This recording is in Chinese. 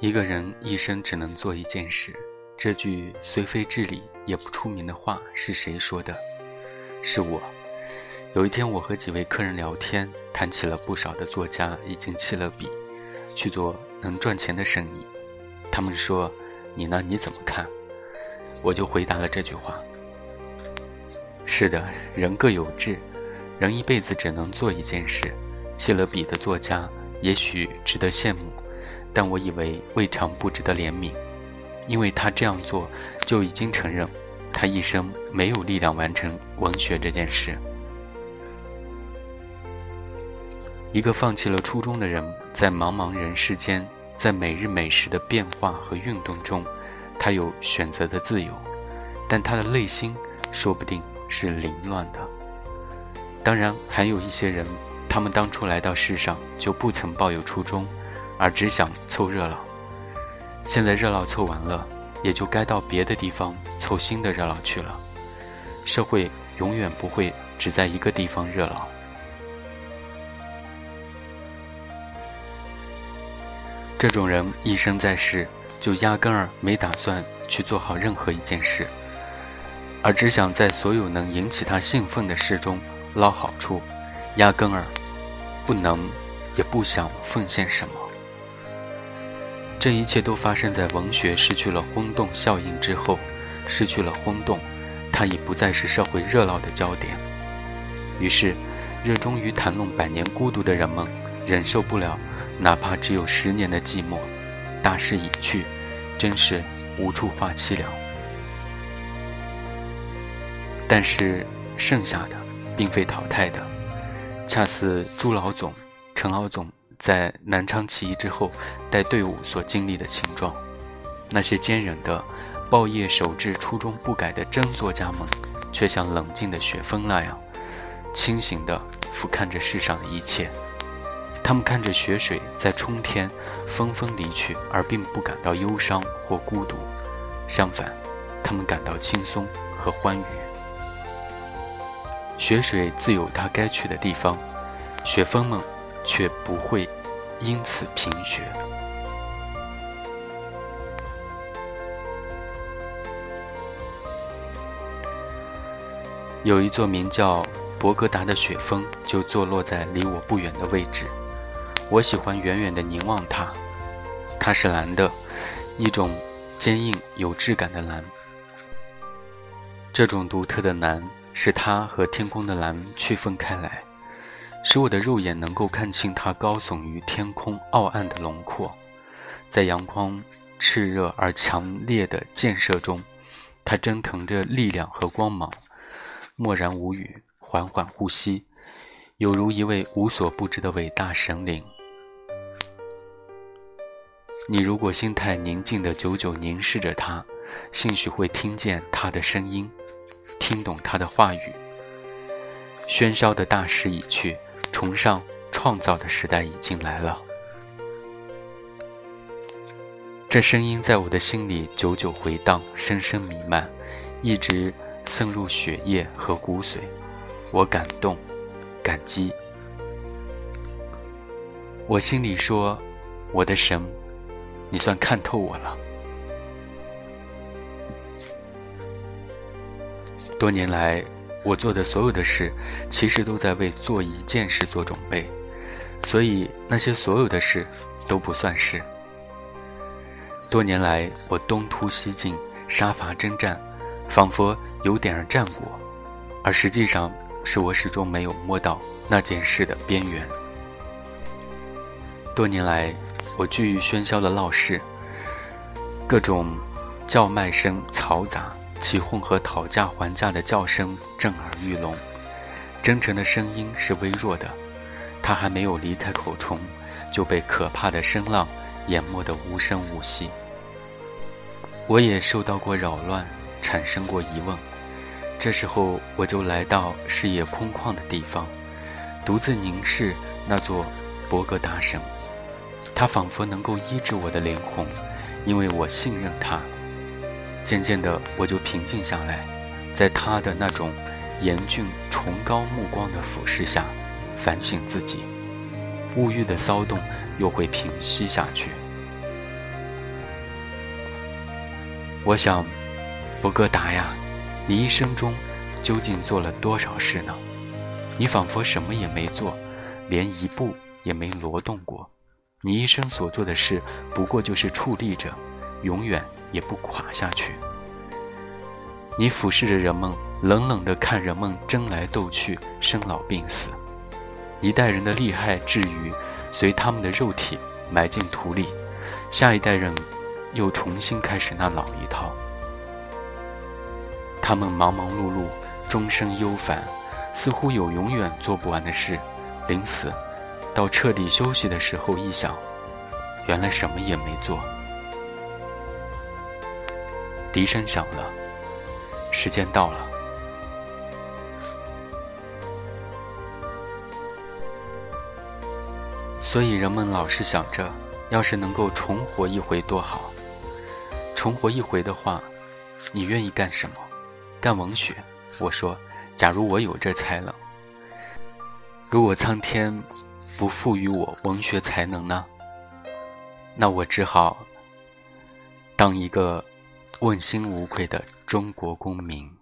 一个人一生只能做一件事，这句虽非至理也不出名的话是谁说的？是我。有一天，我和几位客人聊天，谈起了不少的作家已经弃了笔，去做能赚钱的生意。他们说：“你呢？你怎么看？”我就回答了这句话：“是的，人各有志，人一辈子只能做一件事。弃了笔的作家，也许值得羡慕。”但我以为未尝不值得怜悯，因为他这样做就已经承认，他一生没有力量完成文学这件事。一个放弃了初衷的人，在茫茫人世间，在每日每时的变化和运动中，他有选择的自由，但他的内心说不定是凌乱的。当然，还有一些人，他们当初来到世上就不曾抱有初衷。而只想凑热闹，现在热闹凑完了，也就该到别的地方凑新的热闹去了。社会永远不会只在一个地方热闹。这种人一生在世，就压根儿没打算去做好任何一件事，而只想在所有能引起他兴奋的事中捞好处，压根儿不能也不想奉献什么。这一切都发生在文学失去了轰动效应之后，失去了轰动，它已不再是社会热闹的焦点。于是，热衷于谈论百年孤独的人们忍受不了，哪怕只有十年的寂寞。大势已去，真是无处话凄凉。但是，剩下的并非淘汰的，恰似朱老总、陈老总。在南昌起义之后，带队伍所经历的情状，那些坚忍的、抱业守志、初衷不改的真作家们，却像冷静的雪峰那样，清醒地俯瞰着世上的一切。他们看着雪水在冲天，纷纷离去，而并不感到忧伤或孤独，相反，他们感到轻松和欢愉。雪水自有它该去的地方，雪峰们。却不会因此贫血。有一座名叫博格达的雪峰，就坐落在离我不远的位置。我喜欢远远的凝望它，它是蓝的，一种坚硬有质感的蓝。这种独特的蓝，使它和天空的蓝区分开来。使我的肉眼能够看清它高耸于天空傲岸的轮廓，在阳光炽热而强烈的箭射中，它蒸腾着力量和光芒。默然无语，缓缓呼吸，有如一位无所不知的伟大神灵。你如果心态宁静的久久凝视着它，兴许会听见它的声音，听懂它的话语。喧嚣的大势已去。崇尚创造的时代已经来了，这声音在我的心里久久回荡，深深弥漫，一直渗入血液和骨髓。我感动，感激。我心里说：“我的神，你算看透我了。”多年来。我做的所有的事，其实都在为做一件事做准备，所以那些所有的事都不算事。多年来，我东突西进，杀伐征战，仿佛有点儿战果，而实际上是我始终没有摸到那件事的边缘。多年来，我居于喧嚣的闹市，各种叫卖声嘈杂。其混合讨价还价的叫声震耳欲聋，真诚的声音是微弱的，他还没有离开口虫，就被可怕的声浪淹没得无声无息。我也受到过扰乱，产生过疑问，这时候我就来到视野空旷的地方，独自凝视那座博格达神，他仿佛能够医治我的灵魂，因为我信任他。渐渐的，我就平静下来，在他的那种严峻崇高目光的俯视下，反省自己，物欲的骚动又会平息下去。我想，博格达呀，你一生中究竟做了多少事呢？你仿佛什么也没做，连一步也没挪动过。你一生所做的事，不过就是矗立着，永远也不垮下去。你俯视着人们，冷冷地看人们争来斗去，生老病死。一代人的利害至于随他们的肉体埋进土里，下一代人又重新开始那老一套。他们忙忙碌碌，终生忧烦，似乎有永远做不完的事。临死。到彻底休息的时候，一想，原来什么也没做。笛声响了，时间到了。所以人们老是想着，要是能够重活一回多好。重活一回的话，你愿意干什么？干文学。我说，假如我有这才能，如果苍天。不赋予我文学才能呢？那我只好当一个问心无愧的中国公民。